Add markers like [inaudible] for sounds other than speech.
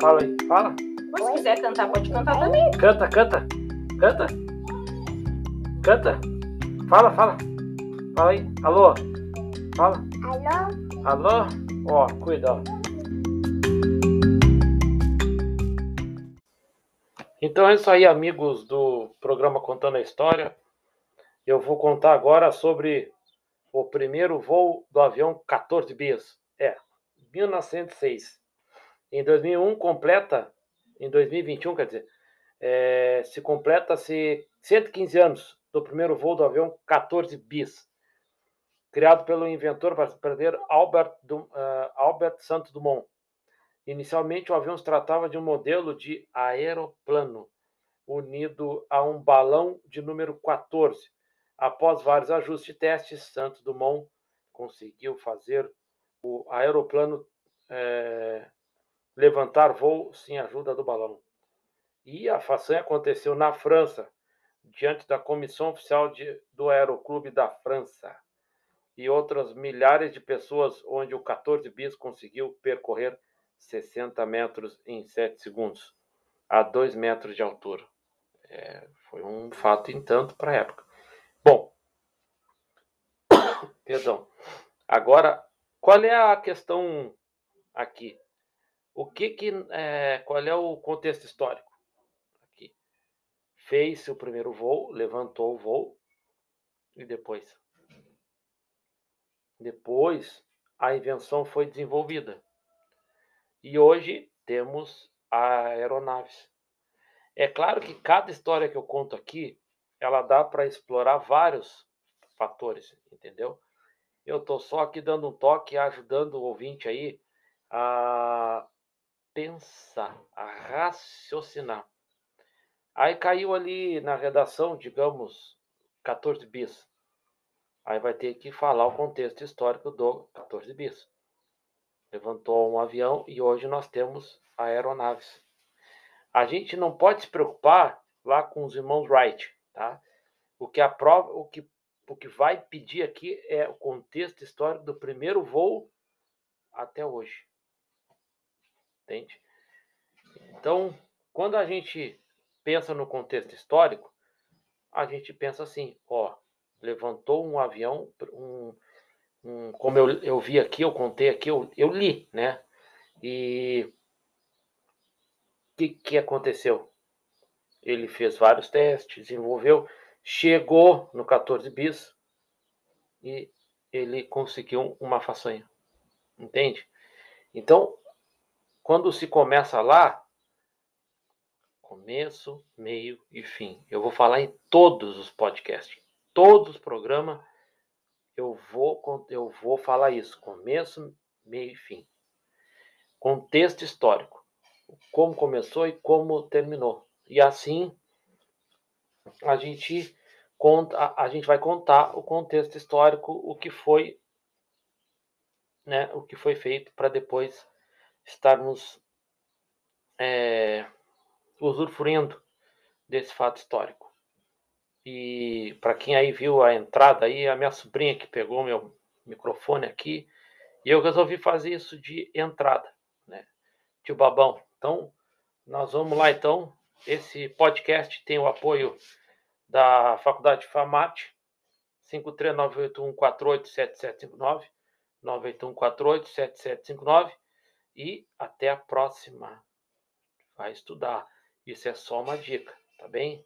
Fala aí, fala. Mas se quiser cantar, pode cantar também. Canta, canta. Canta. Canta. Fala, fala. Fala aí. Alô? Fala. Alô? Alô? Ó, cuida, ó. Então é isso aí, amigos do programa Contando a História. Eu vou contar agora sobre o primeiro voo do avião 14 bis. É, 1906. Em 2001 completa, em 2021, quer dizer, é, se completa-se 115 anos do primeiro voo do avião 14 bis, criado pelo inventor brasileiro Albert, uh, Albert Santos Dumont. Inicialmente, o avião se tratava de um modelo de aeroplano unido a um balão de número 14. Após vários ajustes e testes, Santos Dumont conseguiu fazer o aeroplano é, levantar voo sem ajuda do balão. E a façanha aconteceu na França, diante da comissão oficial de, do Aeroclube da França e outras milhares de pessoas, onde o 14 bis conseguiu percorrer 60 metros em 7 segundos, a 2 metros de altura. É, foi um fato em tanto para a época. Bom, [coughs] perdão. Agora, qual é a questão aqui? O que que, é, qual é o contexto histórico? Aqui. Fez o primeiro voo, levantou o voo e depois? Depois, a invenção foi desenvolvida. E hoje temos aeronaves. É claro que cada história que eu conto aqui, ela dá para explorar vários fatores, entendeu? Eu estou só aqui dando um toque, ajudando o ouvinte aí a pensar, a raciocinar. Aí caiu ali na redação, digamos, 14 bis. Aí vai ter que falar o contexto histórico do 14 bis levantou um avião e hoje nós temos aeronaves. A gente não pode se preocupar lá com os irmãos Wright, tá? O que a prova, o que o que vai pedir aqui é o contexto histórico do primeiro voo até hoje. Entende? Então, quando a gente pensa no contexto histórico, a gente pensa assim, ó, levantou um avião, um, um, como eu, eu vi aqui, eu contei aqui, eu, eu li, né? E o que, que aconteceu? Ele fez vários testes, desenvolveu, chegou no 14 bis e ele conseguiu uma façanha. Entende? Então, quando se começa lá, começo, meio e fim. Eu vou falar em todos os podcasts, todos os programas eu vou, eu vou falar isso, começo, meio e fim. Contexto histórico, como começou e como terminou. E assim a gente conta, a, gente vai contar o contexto histórico, o que foi, né, o que foi feito para depois estarmos é, usufruindo desse fato histórico. E para quem aí viu a entrada aí, a minha sobrinha que pegou meu microfone aqui, e eu resolvi fazer isso de entrada, né? Tio Babão. Então, nós vamos lá então. Esse podcast tem o apoio da Faculdade FAMAT, 53981487759, 981487759 e até a próxima. Vai estudar. Isso é só uma dica, tá bem?